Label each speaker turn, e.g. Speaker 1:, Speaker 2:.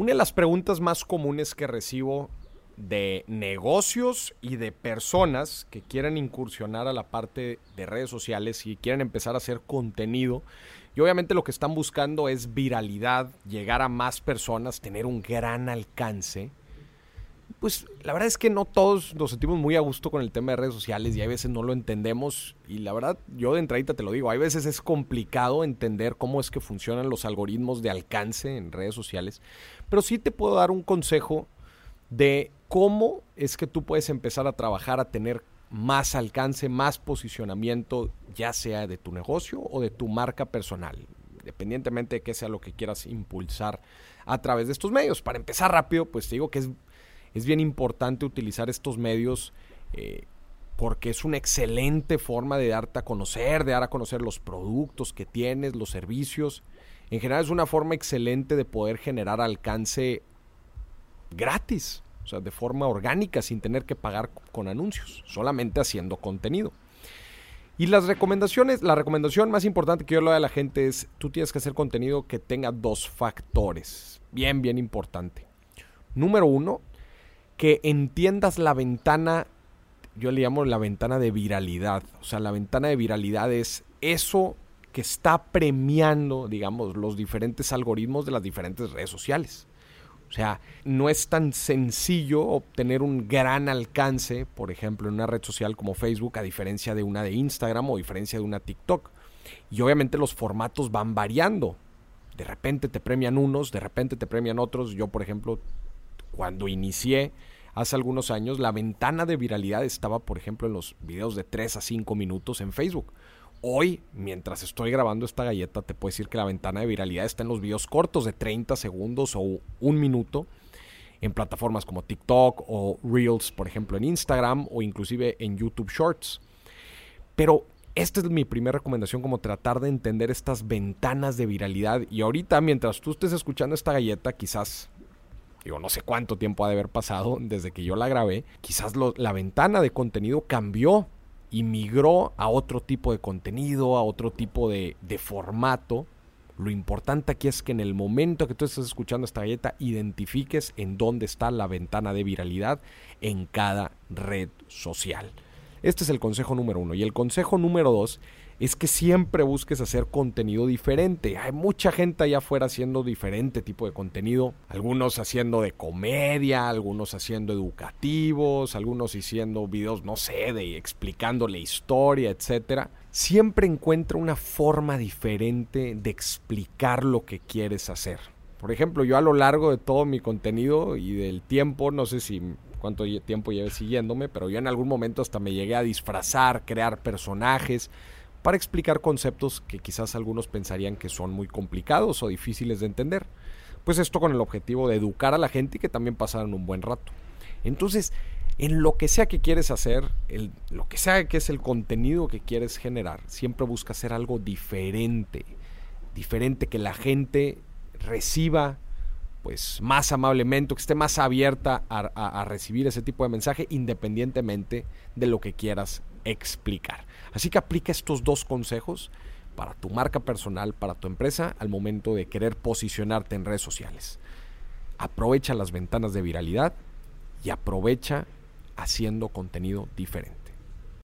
Speaker 1: Una de las preguntas más comunes que recibo de negocios y de personas que quieren incursionar a la parte de redes sociales y quieren empezar a hacer contenido. Y obviamente lo que están buscando es viralidad, llegar a más personas, tener un gran alcance. Pues la verdad es que no todos nos sentimos muy a gusto con el tema de redes sociales y hay veces no lo entendemos. Y la verdad, yo de entradita te lo digo, hay veces es complicado entender cómo es que funcionan los algoritmos de alcance en redes sociales. Pero sí te puedo dar un consejo de cómo es que tú puedes empezar a trabajar, a tener más alcance, más posicionamiento, ya sea de tu negocio o de tu marca personal, independientemente de qué sea lo que quieras impulsar a través de estos medios. Para empezar rápido, pues te digo que es, es bien importante utilizar estos medios eh, porque es una excelente forma de darte a conocer, de dar a conocer los productos que tienes, los servicios. En general es una forma excelente de poder generar alcance gratis o sea, de forma orgánica, sin tener que pagar con anuncios, solamente haciendo contenido. Y las recomendaciones, la recomendación más importante que yo le doy a la gente es, tú tienes que hacer contenido que tenga dos factores, bien, bien importante. Número uno, que entiendas la ventana, yo le llamo la ventana de viralidad. O sea, la ventana de viralidad es eso que está premiando, digamos, los diferentes algoritmos de las diferentes redes sociales. O sea, no es tan sencillo obtener un gran alcance, por ejemplo, en una red social como Facebook, a diferencia de una de Instagram o a diferencia de una TikTok. Y obviamente los formatos van variando. De repente te premian unos, de repente te premian otros. Yo, por ejemplo, cuando inicié hace algunos años, la ventana de viralidad estaba, por ejemplo, en los videos de 3 a 5 minutos en Facebook. Hoy, mientras estoy grabando esta galleta, te puedo decir que la ventana de viralidad está en los videos cortos de 30 segundos o un minuto en plataformas como TikTok o Reels, por ejemplo, en Instagram o inclusive en YouTube Shorts. Pero esta es mi primera recomendación, como tratar de entender estas ventanas de viralidad. Y ahorita, mientras tú estés escuchando esta galleta, quizás, digo, no sé cuánto tiempo ha de haber pasado desde que yo la grabé, quizás la ventana de contenido cambió y migró a otro tipo de contenido, a otro tipo de, de formato. Lo importante aquí es que en el momento que tú estés escuchando esta galleta, identifiques en dónde está la ventana de viralidad en cada red social. Este es el consejo número uno. Y el consejo número dos es que siempre busques hacer contenido diferente. Hay mucha gente allá afuera haciendo diferente tipo de contenido. Algunos haciendo de comedia, algunos haciendo educativos, algunos haciendo videos, no sé, de explicando la historia, etcétera. Siempre encuentra una forma diferente de explicar lo que quieres hacer. Por ejemplo, yo a lo largo de todo mi contenido y del tiempo, no sé si cuánto tiempo lleve siguiéndome, pero yo en algún momento hasta me llegué a disfrazar, crear personajes para explicar conceptos que quizás algunos pensarían que son muy complicados o difíciles de entender. Pues esto con el objetivo de educar a la gente y que también pasaran un buen rato. Entonces, en lo que sea que quieres hacer, lo que sea que es el contenido que quieres generar, siempre busca hacer algo diferente. Diferente que la gente reciba pues más amablemente, que esté más abierta a recibir ese tipo de mensaje independientemente de lo que quieras explicar. Así que aplica estos dos consejos para tu marca personal, para tu empresa, al momento de querer posicionarte en redes sociales. Aprovecha las ventanas de viralidad y aprovecha haciendo contenido diferente.